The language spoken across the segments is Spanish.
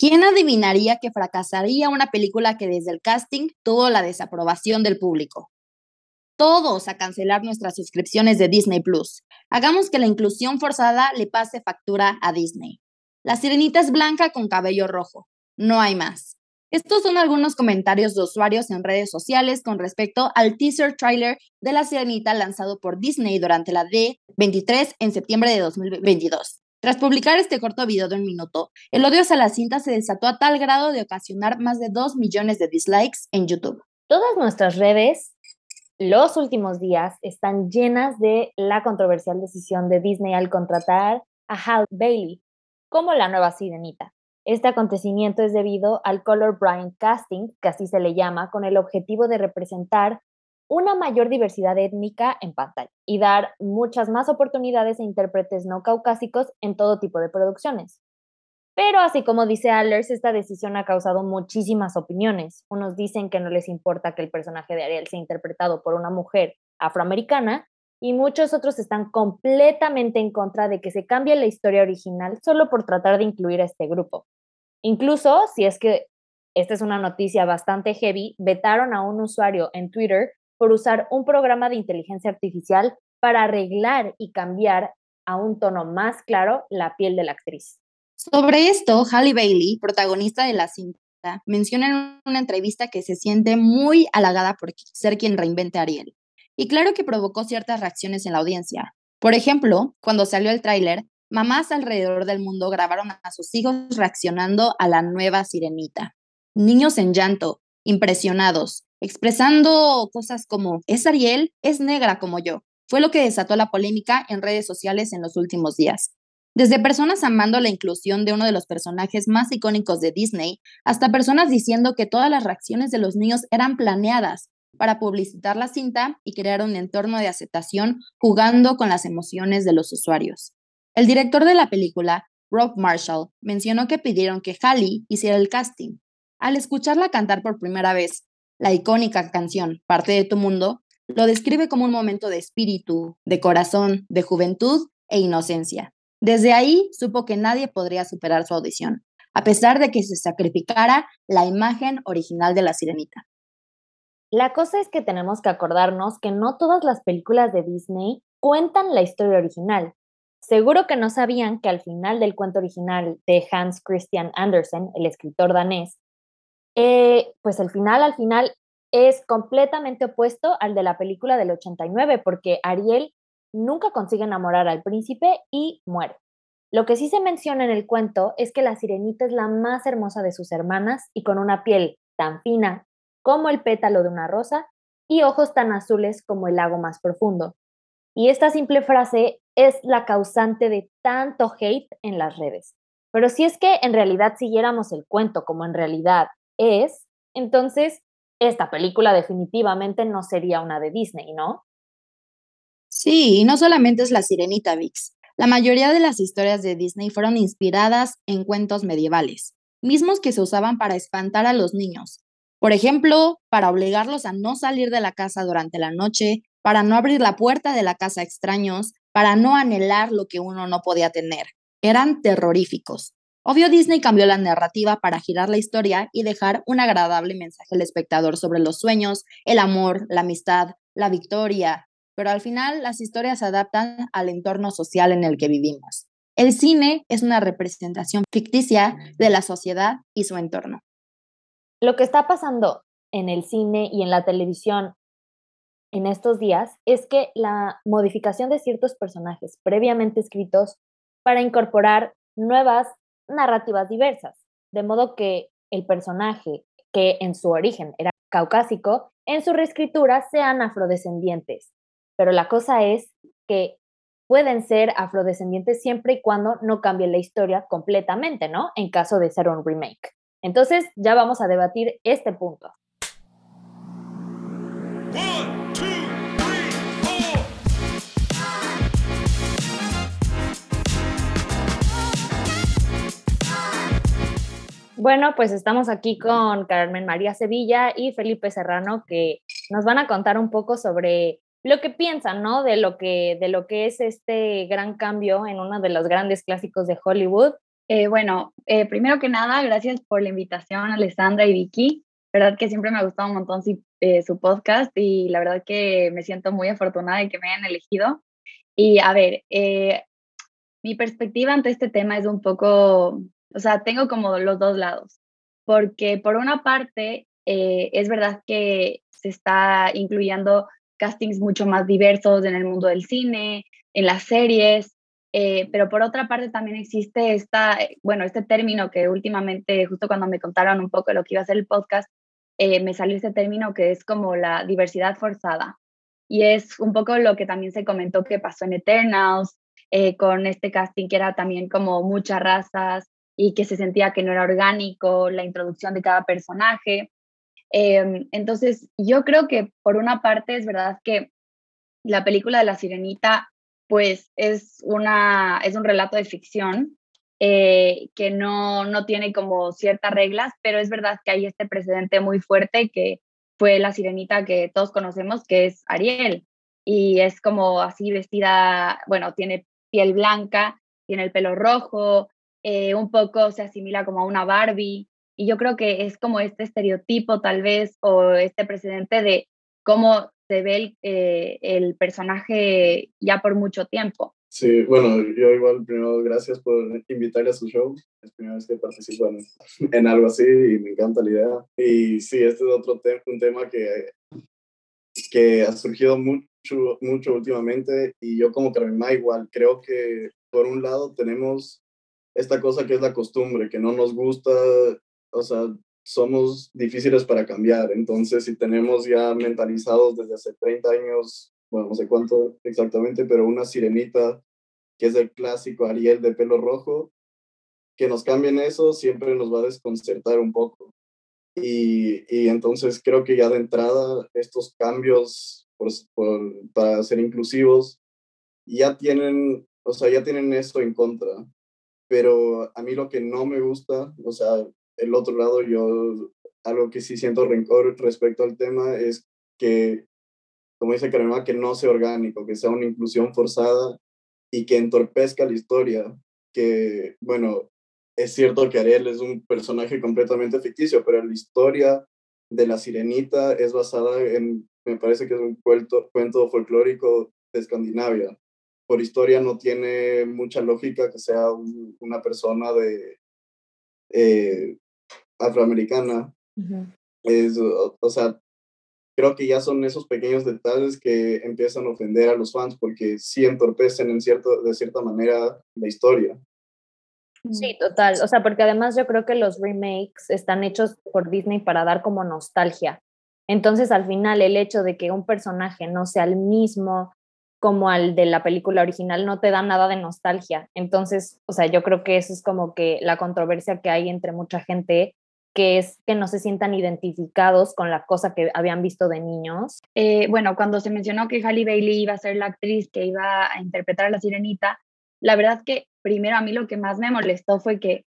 ¿Quién adivinaría que fracasaría una película que desde el casting tuvo la desaprobación del público? Todos a cancelar nuestras suscripciones de Disney Plus. Hagamos que la inclusión forzada le pase factura a Disney. La sirenita es blanca con cabello rojo. No hay más. Estos son algunos comentarios de usuarios en redes sociales con respecto al teaser trailer de La Sirenita lanzado por Disney durante la D23 en septiembre de 2022. Tras publicar este corto video de un minuto, el odio hacia la cinta se desató a tal grado de ocasionar más de 2 millones de dislikes en YouTube. Todas nuestras redes los últimos días están llenas de la controversial decisión de Disney al contratar a Hal Bailey como la nueva sirenita. Este acontecimiento es debido al color blind casting, que así se le llama, con el objetivo de representar una mayor diversidad étnica en pantalla y dar muchas más oportunidades a intérpretes no caucásicos en todo tipo de producciones. Pero así como dice Allers, esta decisión ha causado muchísimas opiniones. Unos dicen que no les importa que el personaje de Ariel sea interpretado por una mujer afroamericana y muchos otros están completamente en contra de que se cambie la historia original solo por tratar de incluir a este grupo. Incluso, si es que esta es una noticia bastante heavy, vetaron a un usuario en Twitter por usar un programa de inteligencia artificial para arreglar y cambiar a un tono más claro la piel de la actriz. Sobre esto, Halle Bailey, protagonista de la cinta, menciona en una entrevista que se siente muy halagada por ser quien reinvente a Ariel y claro que provocó ciertas reacciones en la audiencia. Por ejemplo, cuando salió el tráiler, mamás alrededor del mundo grabaron a sus hijos reaccionando a la nueva sirenita. Niños en llanto, impresionados, expresando cosas como, es Ariel, es negra como yo. Fue lo que desató la polémica en redes sociales en los últimos días. Desde personas amando la inclusión de uno de los personajes más icónicos de Disney, hasta personas diciendo que todas las reacciones de los niños eran planeadas para publicitar la cinta y crear un entorno de aceptación jugando con las emociones de los usuarios. El director de la película, Rob Marshall, mencionó que pidieron que Halle hiciera el casting. Al escucharla cantar por primera vez la icónica canción Parte de tu mundo, lo describe como un momento de espíritu, de corazón, de juventud e inocencia. Desde ahí supo que nadie podría superar su audición, a pesar de que se sacrificara la imagen original de la sirenita. La cosa es que tenemos que acordarnos que no todas las películas de Disney cuentan la historia original. Seguro que no sabían que al final del cuento original de Hans Christian Andersen, el escritor danés, eh, pues el final al final es completamente opuesto al de la película del 89, porque Ariel nunca consigue enamorar al príncipe y muere. Lo que sí se menciona en el cuento es que la sirenita es la más hermosa de sus hermanas y con una piel tan fina como el pétalo de una rosa y ojos tan azules como el lago más profundo. Y esta simple frase es la causante de tanto hate en las redes. Pero si es que en realidad siguiéramos el cuento como en realidad es, entonces esta película definitivamente no sería una de Disney, ¿no? Sí, y no solamente es la sirenita Vix. La mayoría de las historias de Disney fueron inspiradas en cuentos medievales, mismos que se usaban para espantar a los niños, por ejemplo, para obligarlos a no salir de la casa durante la noche, para no abrir la puerta de la casa a extraños, para no anhelar lo que uno no podía tener. Eran terroríficos. Obvio Disney cambió la narrativa para girar la historia y dejar un agradable mensaje al espectador sobre los sueños, el amor, la amistad, la victoria, pero al final las historias se adaptan al entorno social en el que vivimos. El cine es una representación ficticia de la sociedad y su entorno. Lo que está pasando en el cine y en la televisión en estos días es que la modificación de ciertos personajes previamente escritos para incorporar nuevas narrativas diversas, de modo que el personaje que en su origen era caucásico, en su reescritura sean afrodescendientes. Pero la cosa es que pueden ser afrodescendientes siempre y cuando no cambie la historia completamente, ¿no? En caso de ser un remake. Entonces ya vamos a debatir este punto. Bueno, pues estamos aquí con Carmen María Sevilla y Felipe Serrano que nos van a contar un poco sobre lo que piensan, ¿no? De lo que, de lo que es este gran cambio en uno de los grandes clásicos de Hollywood Eh, bueno, eh, primero que nada, gracias por la invitación, Alessandra y Vicky. Verdad que siempre me ha gustado un montón eh, su podcast y la verdad que me siento muy afortunada de que me hayan elegido. Y a ver, mi perspectiva ante este tema es un poco, o sea, tengo como los dos lados, porque por una parte, es verdad que se está incluyendo castings mucho más diversos en el mundo del cine, en las series, eh, pero por otra parte también existe esta, eh, bueno, este término que últimamente, justo cuando me contaron un poco lo que iba a ser el podcast, eh, me salió este término que es como la diversidad forzada. Y es un poco lo que también se comentó que pasó en Eternals, con este casting que era también como muchas razas y que se sentía que no era orgánico, la introducción de cada personaje. Em, entonces, yo creo que por una parte es verdad que la película de La Sirenita pues es, una, es un relato de ficción eh, que no, no tiene como ciertas reglas, pero es verdad que hay este precedente muy fuerte que fue la sirenita que todos conocemos, que es Ariel, y es como así vestida, bueno, tiene piel blanca, tiene el pelo rojo, eh, un poco se asimila como a una Barbie, y yo creo que es como este estereotipo tal vez o este precedente de cómo se ve eh, el, personaje ya por mucho tiempo. Sí, bueno, yo igual primero gracias por invitarle a su show. Es primera vez que participo en, algo así y me encanta la idea. Y sí, este es otro tema, un tema que, que ha surgido mucho, mucho últimamente y yo como Carmen igual creo que por un lado tenemos esta cosa que es la costumbre, que no nos gusta, o sea, somos difíciles para cambiar. Entonces, si tenemos ya mentalizados desde hace 30 años, bueno, no sé cuánto exactamente, pero una sirenita que es el clásico Ariel de pelo rojo, que nos cambien eso siempre nos va a desconcertar un poco. Y, y entonces creo que ya de entrada estos cambios para ser inclusivos ya tienen, o sea, ya tienen eso en contra. Pero a mí lo que no me gusta, o sea, el otro lado, yo algo que sí siento rencor respecto al tema es que, como dice Karema, que no sea orgánico, que sea una inclusión forzada y que entorpezca la historia. Que, bueno, es cierto que Ariel es un personaje completamente ficticio, pero la historia de la sirenita es basada en, me parece que es un cuento, cuento folclórico de Escandinavia. Por historia no tiene mucha lógica que sea una persona de, eh, afroamericana. es, o, sea, creo que ya son esos pequeños detalles que empiezan a ofender a los fans porque sí entorpecen en cierto, de cierta manera la historia. Sí, total. O sea, porque además yo creo que los remakes están hechos por Disney para dar como nostalgia. Entonces, al final, el hecho de que un personaje no sea el mismo como al de la película original no te da nada de nostalgia. Entonces, o sea, yo creo que eso es como que la controversia que hay entre mucha gente que es que no se sientan identificados con la cosa que habían visto de niños. Eh, bueno, cuando se mencionó que Halle Bailey iba a ser la actriz que iba a interpretar a la sirenita, la verdad que primero a mí lo que más me molestó fue que,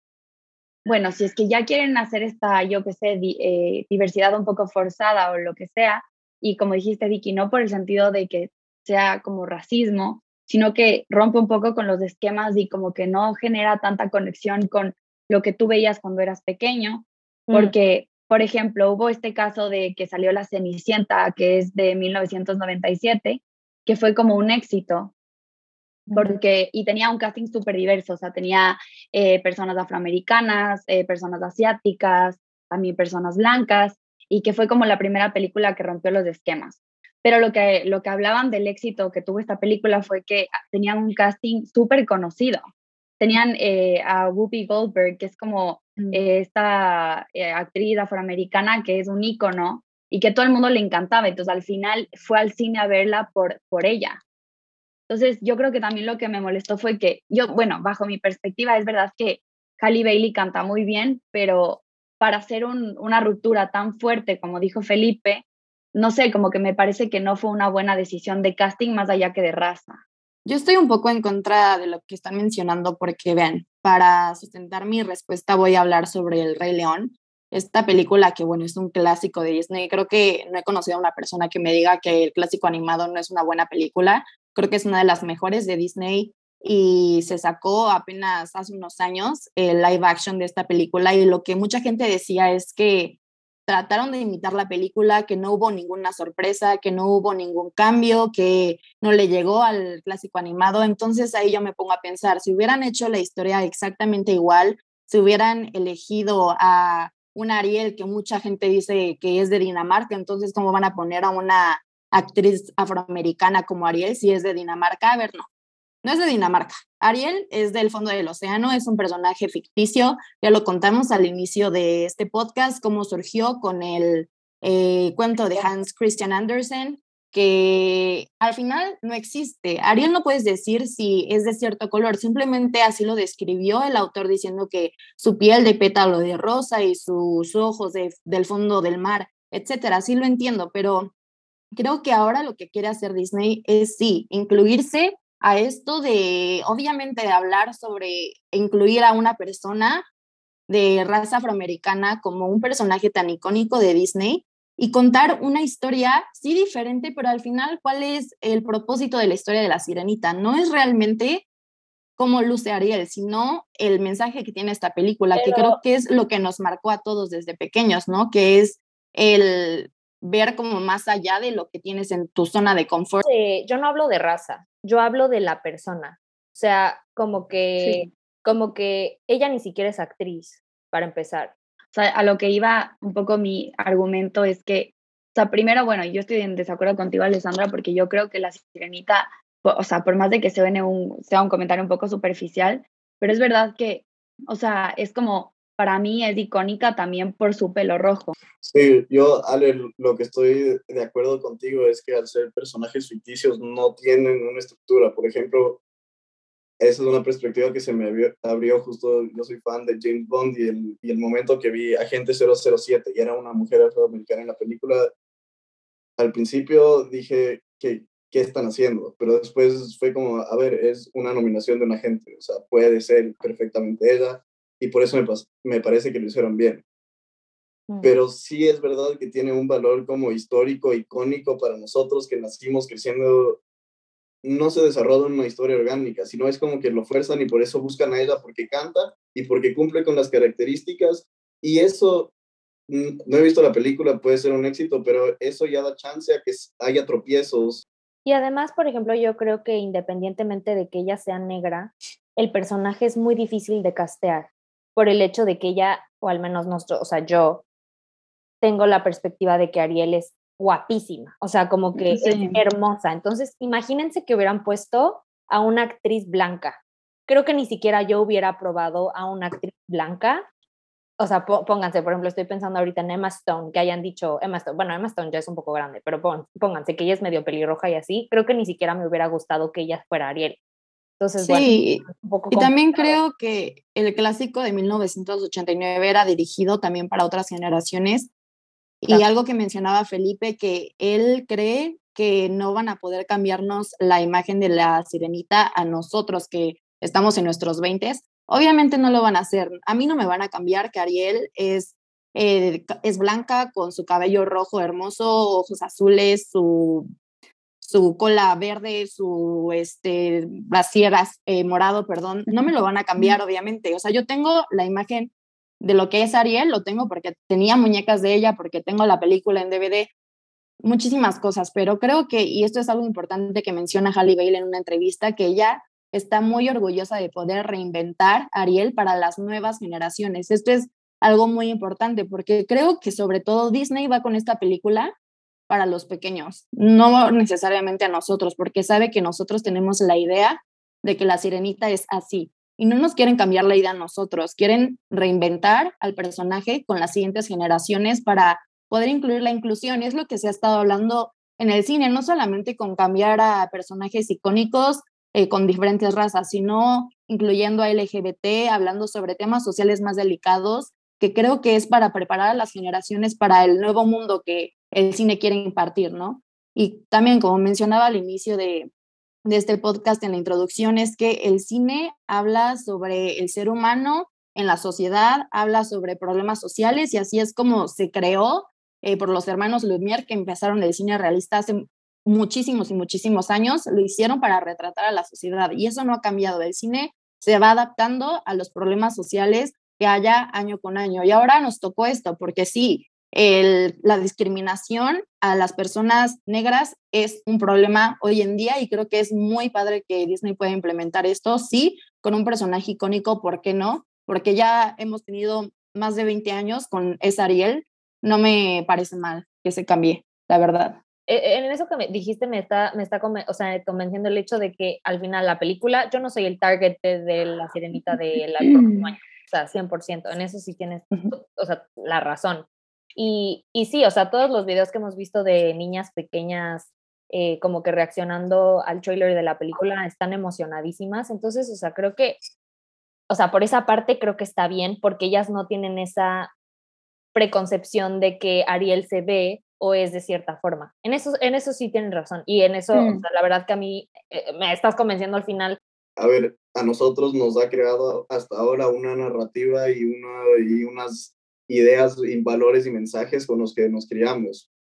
bueno, si es que ya quieren hacer esta, yo qué sé, eh, diversidad un poco forzada o lo que sea, y como dijiste, Vicky, no por el sentido de que sea como racismo, sino que rompe un poco con los esquemas y como que no genera tanta conexión con lo que tú veías cuando eras pequeño, Mm. porque, por ejemplo, hubo este caso de que salió La Cenicienta, que es de 1997, que fue como un éxito, porque, y tenía un casting súper diverso, o sea, tenía eh, personas afroamericanas, eh, personas asiáticas, también personas blancas, y que fue como la primera película que rompió los esquemas. Pero lo que, lo que hablaban del éxito que tuvo esta película fue que tenían un casting súper conocido. Tenían eh, a Whoopi Goldberg, que es como Mm. esta eh, actriz afroamericana que es un ícono y que todo el mundo le encantaba. Entonces al final fue al cine a verla por, por ella. Entonces yo creo que también lo que me molestó fue que yo, bueno, bajo mi perspectiva es verdad que Halle Bailey canta muy bien, pero para hacer una ruptura tan fuerte como dijo Felipe, no sé, como que me parece que no fue una buena decisión de casting más allá que de raza. Yo estoy un poco en contra de lo que están mencionando porque, vean, para sustentar mi respuesta voy a hablar sobre El Rey León, esta película que, bueno, es un clásico de Disney. Creo que no he conocido a una persona que me diga que el clásico animado no es una buena película. Creo que es una de las mejores de Disney. y se sacó apenas hace unos años el live action de esta película y lo que mucha gente decía es que trataron de imitar la película, que no hubo ninguna sorpresa, que no hubo ningún cambio, que no le llegó al clásico animado. Entonces ahí yo me pongo a pensar, si hubieran hecho la historia exactamente igual, si hubieran elegido a un Ariel que mucha gente dice que es de Dinamarca, entonces ¿cómo van a poner a una actriz afroamericana como Ariel si es de Dinamarca? A ver, no, no es de Dinamarca. Ariel es del fondo del océano, es un personaje ficticio. Ya lo contamos al inicio de este podcast, cómo surgió con el eh, cuento de Hans Christian Andersen, que al final no existe. Ariel no puedes decir si es de cierto color, simplemente así lo describió el autor diciendo que su piel de pétalo de rosa y sus ojos del fondo del mar, etcétera. Sí lo entiendo, pero creo que ahora lo que quiere hacer Disney es sí, incluirse a esto de, obviamente, de hablar sobre incluir a una persona de raza afroamericana como un personaje tan icónico de Disney y contar una historia, sí diferente, pero al final, ¿cuál es el propósito de la historia de la sirenita? No es realmente cómo luce Ariel, sino el mensaje que tiene esta película, que creo que es lo que nos marcó a todos desde pequeños, ¿no? Que es el ver como más allá de lo que tienes en tu zona de confort. yo no hablo de raza, yo hablo de la persona. O sea, como que, como que ella ni siquiera es actriz, para empezar. O sea, a lo que iba un poco mi argumento es que, o sea, primero, bueno, yo estoy en desacuerdo contigo, Alessandra, porque yo creo que la sirenita, o sea, por más de que se vene un, sea un comentario un poco superficial, pero es verdad que, o sea, es como para mí es icónica también por su pelo rojo. Sí, yo, Ale, lo que estoy de acuerdo contigo es que al ser personajes ficticios no tienen una estructura. Por ejemplo, esa es una perspectiva que se me abrió, justo, yo soy fan de James Bond y el, y el momento que vi Agente 007 y era una mujer afroamericana en la película, al principio dije que qué están haciendo, pero después fue como, a ver, es una nominación de un agente, o sea, puede ser perfectamente ella, y por eso me, me parece que lo hicieron bien. Mm. Pero sí es verdad que tiene un valor como histórico, icónico para nosotros que nacimos creciendo. No se desarrolla una historia orgánica, sino es como que lo fuerzan y por eso buscan a ella porque canta y porque cumple con las características. Y eso, mm, no he visto la película, puede ser un éxito, pero eso ya da chance a que haya tropiezos. Y además, por ejemplo, yo creo que independientemente de que ella sea negra, el personaje es muy difícil de castear por el hecho de que ella, o al menos nosotros, o sea, yo tengo la perspectiva de que Ariel es guapísima, o sea, como que es hermosa. Entonces, imagínense que hubieran puesto a una actriz blanca. Creo que ni siquiera yo hubiera probado a una actriz blanca. O sea, pónganse, por ejemplo, estoy pensando ahorita en Emma Stone, que hayan dicho Emma Stone, bueno, Emma Stone ya es un poco grande, pero pónganse que ella es medio pelirroja y así, creo que ni siquiera me hubiera gustado que ella fuera Ariel. Entonces, sí, y también creo que el clásico de 1989 era dirigido también para otras generaciones. Y algo que mencionaba Felipe, que él cree que no van a poder cambiarnos la imagen de la sirenita a nosotros que estamos en nuestros 20. Obviamente no lo van a hacer. A mí no me van a cambiar que Ariel es, eh, es blanca con su cabello rojo hermoso, ojos azules, su su cola verde, su este, brasieras eh, morado, perdón, no me lo van a cambiar, obviamente. O sea, yo tengo la imagen de lo que es Ariel, lo tengo porque tenía muñecas de ella, porque tengo la película en DVD, muchísimas cosas, pero creo que, y esto es algo importante que menciona Halle Bailey en una entrevista, que ella está muy orgullosa de poder reinventar Ariel para las nuevas generaciones. Esto es algo muy importante porque creo que sobre todo Disney va con esta película para los pequeños, no necesariamente a nosotros, porque sabe que nosotros tenemos la idea de que la sirenita es así. Y no nos quieren cambiar la idea a nosotros, quieren reinventar al personaje con las siguientes generaciones para poder incluir la inclusión. Y es lo que se ha estado hablando en el cine, no solamente con cambiar a personajes icónicos eh, con diferentes razas, sino incluyendo a LGBT, hablando sobre temas sociales más delicados, que creo que es para preparar a las generaciones para el nuevo mundo que el cine quiere impartir, ¿no? Y también, como mencionaba al inicio de, este podcast en la introducción, es que el cine habla sobre el ser humano en la sociedad, habla sobre problemas sociales y así es como se creó eh, por los hermanos Lumière que empezaron el cine realista hace muchísimos y muchísimos años, lo hicieron para retratar a la sociedad y eso no ha cambiado. El cine se va adaptando a los problemas sociales que haya año con año. Y ahora nos tocó esto, porque sí, el, la discriminación a las personas negras es un problema hoy en día y creo que es muy padre que Disney pueda implementar esto, sí, con un personaje icónico, ¿por qué no? Porque ya hemos tenido más de 20 años con esa Ariel, no me parece mal que se cambie, la verdad. E, en eso que me dijiste me está, me está o sea, convenciendo el hecho de que al final la película, yo no soy el target de, la sirenita del próximo año, o sea, 100%, en eso sí tienes, o sea, la razón. Y, y sí, o sea, todos los videos que hemos visto de niñas pequeñas eh, como que reaccionando al trailer de la película están emocionadísimas, entonces, o sea, creo que, o sea, por esa parte creo que está bien porque ellas no tienen esa preconcepción de que Ariel se ve o es de cierta forma. En eso, en eso sí tienen razón. Y en eso, mm. la verdad que a mí eh, me estás convenciendo al final. A ver, a nosotros nos ha creado hasta ahora una narrativa y, una, y unas ideas y valores y mensajes con los que nos criamos.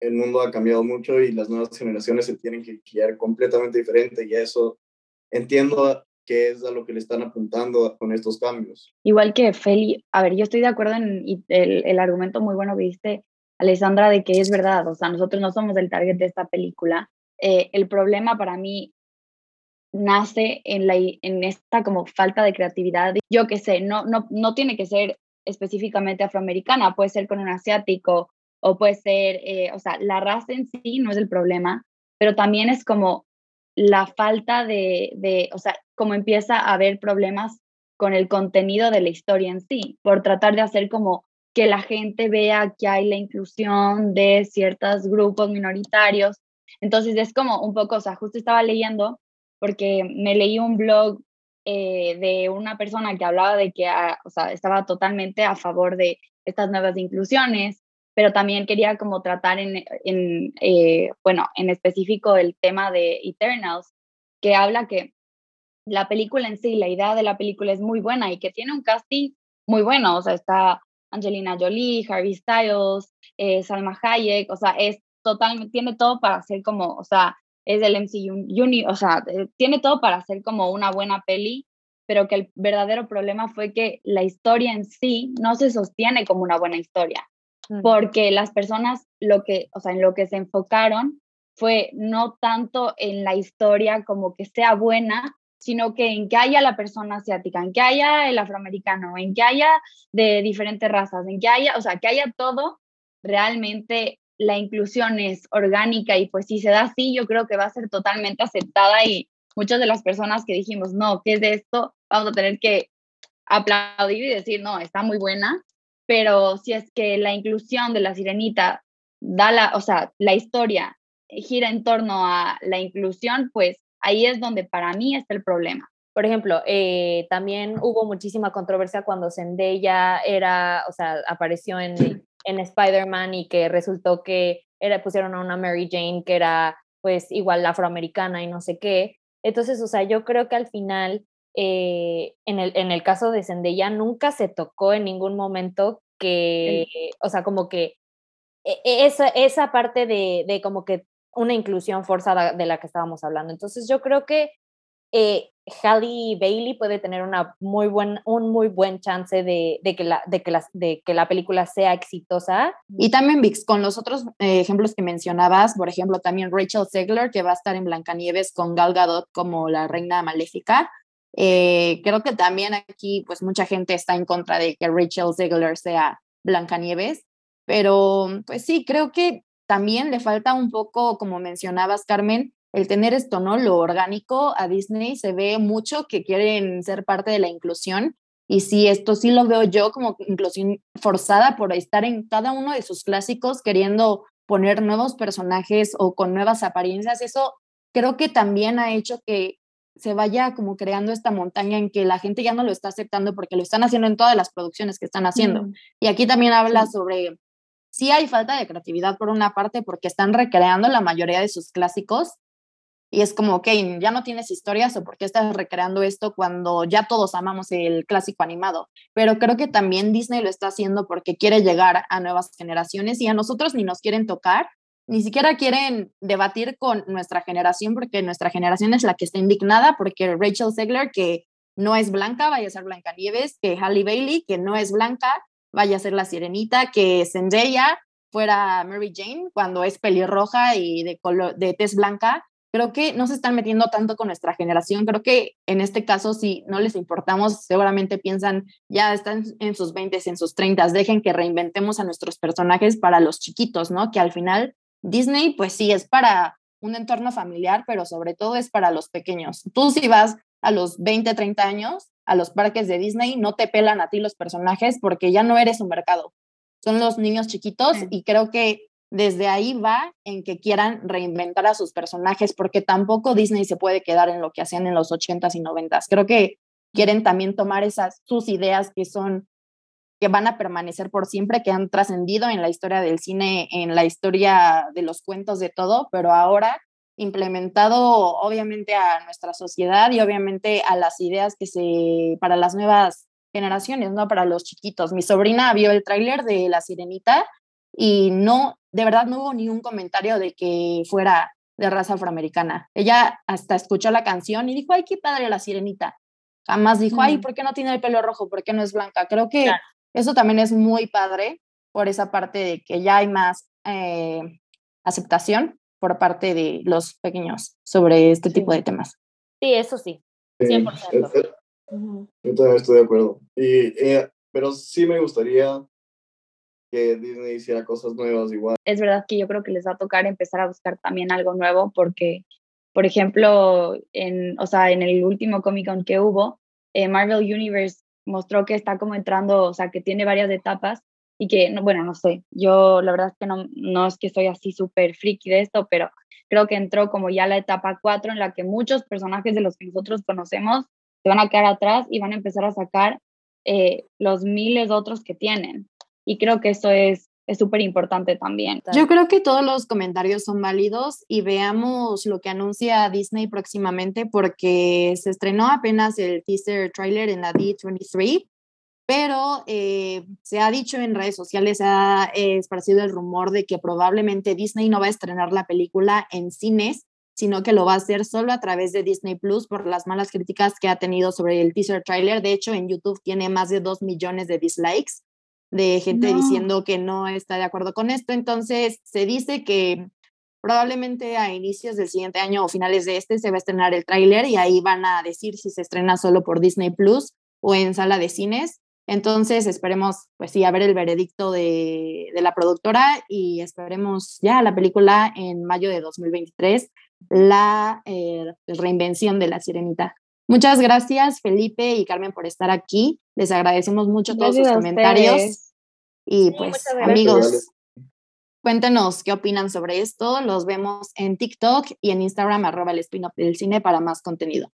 El mundo ha cambiado mucho y las nuevas generaciones se tienen que criar completamente diferente y eso entiendo que es a lo que le están apuntando con estos cambios. Igual que Feli, a ver, yo estoy de acuerdo en el, el argumento muy bueno que diste Alessandra, de que es verdad, o sea, nosotros no somos el target de esta película. Eh, el problema para mí nace en, la, en esta como falta de creatividad. Yo qué sé, no, no, no tiene que ser específicamente afroamericana, puede ser con un asiático o puede ser, eh, o sea, la raza en sí no es el problema, pero también es como la falta de, de, o sea, como empieza a haber problemas con el contenido de la historia en sí, por tratar de hacer como que la gente vea que hay la inclusión de ciertos grupos minoritarios. Entonces es como un poco, o sea, justo estaba leyendo porque me leí un blog eh, de una persona que hablaba de que, ah, o sea, estaba totalmente a favor de estas nuevas inclusiones, pero también quería como tratar en, eh, bueno, en específico el tema de Eternals, que habla que la película en sí, la idea de la película es muy buena y que tiene un casting muy bueno, o sea, está Angelina Jolie, Harvey Styles, eh, Salma Hayek, o sea, es totalmente, tiene todo para ser como, o sea, es del MCU, uni, o sea, eh, tiene todo para ser como una buena peli, pero que el verdadero problema fue que la historia en sí no se sostiene como una buena historia, porque las personas lo que, o sea, en lo que se enfocaron fue no tanto en la historia como que sea buena, sino que en que haya la persona asiática, en que haya el afroamericano, en que haya de diferentes razas, en que haya, o sea, que haya todo, realmente la inclusión es orgánica y pues si se da así, yo creo que va a ser totalmente aceptada y muchas de las personas que dijimos, no, ¿qué es de esto? Vamos a tener que aplaudir y decir, no, está muy buena, pero si es que la inclusión de la sirenita da la, o sea, la historia gira en torno a la inclusión, pues Ahí es donde para mí está el problema. Por ejemplo, eh, también hubo muchísima controversia cuando Zendaya era, o sea, apareció en, en Spider-Man y que resultó que era, pusieron a una Mary Jane que era pues igual afroamericana y no sé qué. Entonces, o sea, yo creo que al final, eh, en, el, en el caso de Zendaya, nunca se tocó en ningún momento que, o sea, como que e, e, esa, esa parte de, de como que una inclusión forzada de la que estábamos hablando. Entonces yo creo que eh, Halle Bailey puede tener una muy buen, un muy buen chance de, de que la, de, que de que la película sea exitosa. Y también, Vix, con los otros eh, ejemplos que mencionabas, por ejemplo, también Rachel Zegler, que va a estar en Blancanieves con Gal Gadot como la reina maléfica. Eh, creo que también aquí, pues mucha gente está en contra de que Rachel Zegler sea Blancanieves, pero pues sí, creo que también le falta un poco, como mencionabas, Carmen, el tener esto, ¿no? Lo orgánico a Disney se ve mucho que quieren ser parte de la inclusión. Y sí, esto sí lo veo yo como inclusión forzada por estar en cada uno de sus clásicos queriendo poner nuevos personajes o con nuevas apariencias. Eso creo que también ha hecho que se vaya como creando esta montaña en que la gente ya no lo está aceptando porque lo están haciendo en todas las producciones que están haciendo. Mm. Y aquí también habla sobre sí hay falta de creatividad por una parte porque están recreando la mayoría de sus clásicos y es como, ok, ya no tienes historias o por qué estás recreando esto cuando ya todos amamos el clásico animado. Pero creo que también Disney lo está haciendo porque quiere llegar a nuevas generaciones y a nosotros ni nos quieren tocar ni siquiera quieren debatir con nuestra generación, porque nuestra generación es la que está indignada, porque Rachel Segler, que no es blanca, vaya a ser Blanca Nieves, que Halle Bailey, que no es blanca, vaya a ser la sirenita, que Zendaya fuera Mary Jane cuando es pelirroja y de, color, de tez blanca. Creo que no se están metiendo tanto con nuestra generación. Creo que en este caso, si no les importamos, seguramente piensan, ya están en sus 20, en sus 30, dejen que reinventemos a nuestros personajes para los chiquitos, ¿no? Que al final Disney, pues sí, es para un entorno familiar, pero sobre todo es para los pequeños. Tú si vas a los 20, 30 años a los parques de Disney, no te pelan a ti los personajes porque ya no eres un mercado. Son los niños chiquitos y creo que desde ahí va en que quieran reinventar a sus personajes porque tampoco Disney se puede quedar en lo que hacían en los 80s y 90s. Creo que quieren también tomar esas sus ideas que son que van a permanecer por siempre, que han trascendido en la historia del cine, en la historia de los cuentos, de todo, pero ahora implementado obviamente a nuestra sociedad y obviamente a las ideas que se, para las nuevas generaciones, ¿no? Para los chiquitos. Mi sobrina vio el tráiler de La Sirenita y no, de verdad no hubo ni un comentario de que fuera de raza afroamericana. Ella hasta escuchó la canción y dijo, ay, qué padre la sirenita. Jamás dijo, ay, ¿por qué no tiene el pelo rojo? ¿Por qué no es blanca? Creo que eso también es muy padre por esa parte de que ya hay más eh, aceptación por parte de los pequeños sobre este tipo de temas. Sí, eso sí, 100%. yo también estoy de acuerdo. Y, eh, pero sí me gustaría Disney hiciera cosas nuevas igual. Es verdad que yo creo que les va a tocar empezar a buscar también algo nuevo porque, por ejemplo, en, o sea, en el último Comic Con que hubo, eh, Marvel Universe mostró que está como entrando, o sea, que tiene varias etapas y que, bueno, no sé, yo la verdad es que no, no es que soy así súper friki de esto, pero creo que entró como ya la etapa 4 en la que muchos personajes de los que nosotros conocemos se van a quedar atrás y van a empezar a sacar eh, los miles de otros que tienen. Y creo que eso es es súper importante también. Yo creo que todos los comentarios son válidos y veamos lo que anuncia Disney próximamente porque se estrenó apenas el teaser trailer en la D23, pero eh, se ha dicho en redes sociales, se ha esparcido el rumor de que probablemente Disney no va a estrenar la película en cines, sino que lo va a hacer solo a través de Disney Plus por las malas críticas que ha tenido sobre el teaser trailer. De hecho, en YouTube tiene más de 2 millones de dislikes de gente diciendo que no está de acuerdo con esto. Entonces, se dice que probablemente a inicios del siguiente año o finales de este se va a estrenar el tráiler y ahí van a decir si se estrena solo por Disney Plus o en sala de cines. Entonces, esperemos, pues sí, a ver el veredicto de, de la productora y esperemos ya la película en mayo de 2023, la eh, reinvención de la sirenita. Muchas gracias, Felipe y Carmen, por estar aquí. Les agradecemos mucho todos sus comentarios. Y pues, amigos, cuéntenos qué opinan sobre esto. Los vemos en TikTok y en Instagram, arroba el spin del cine para más contenido.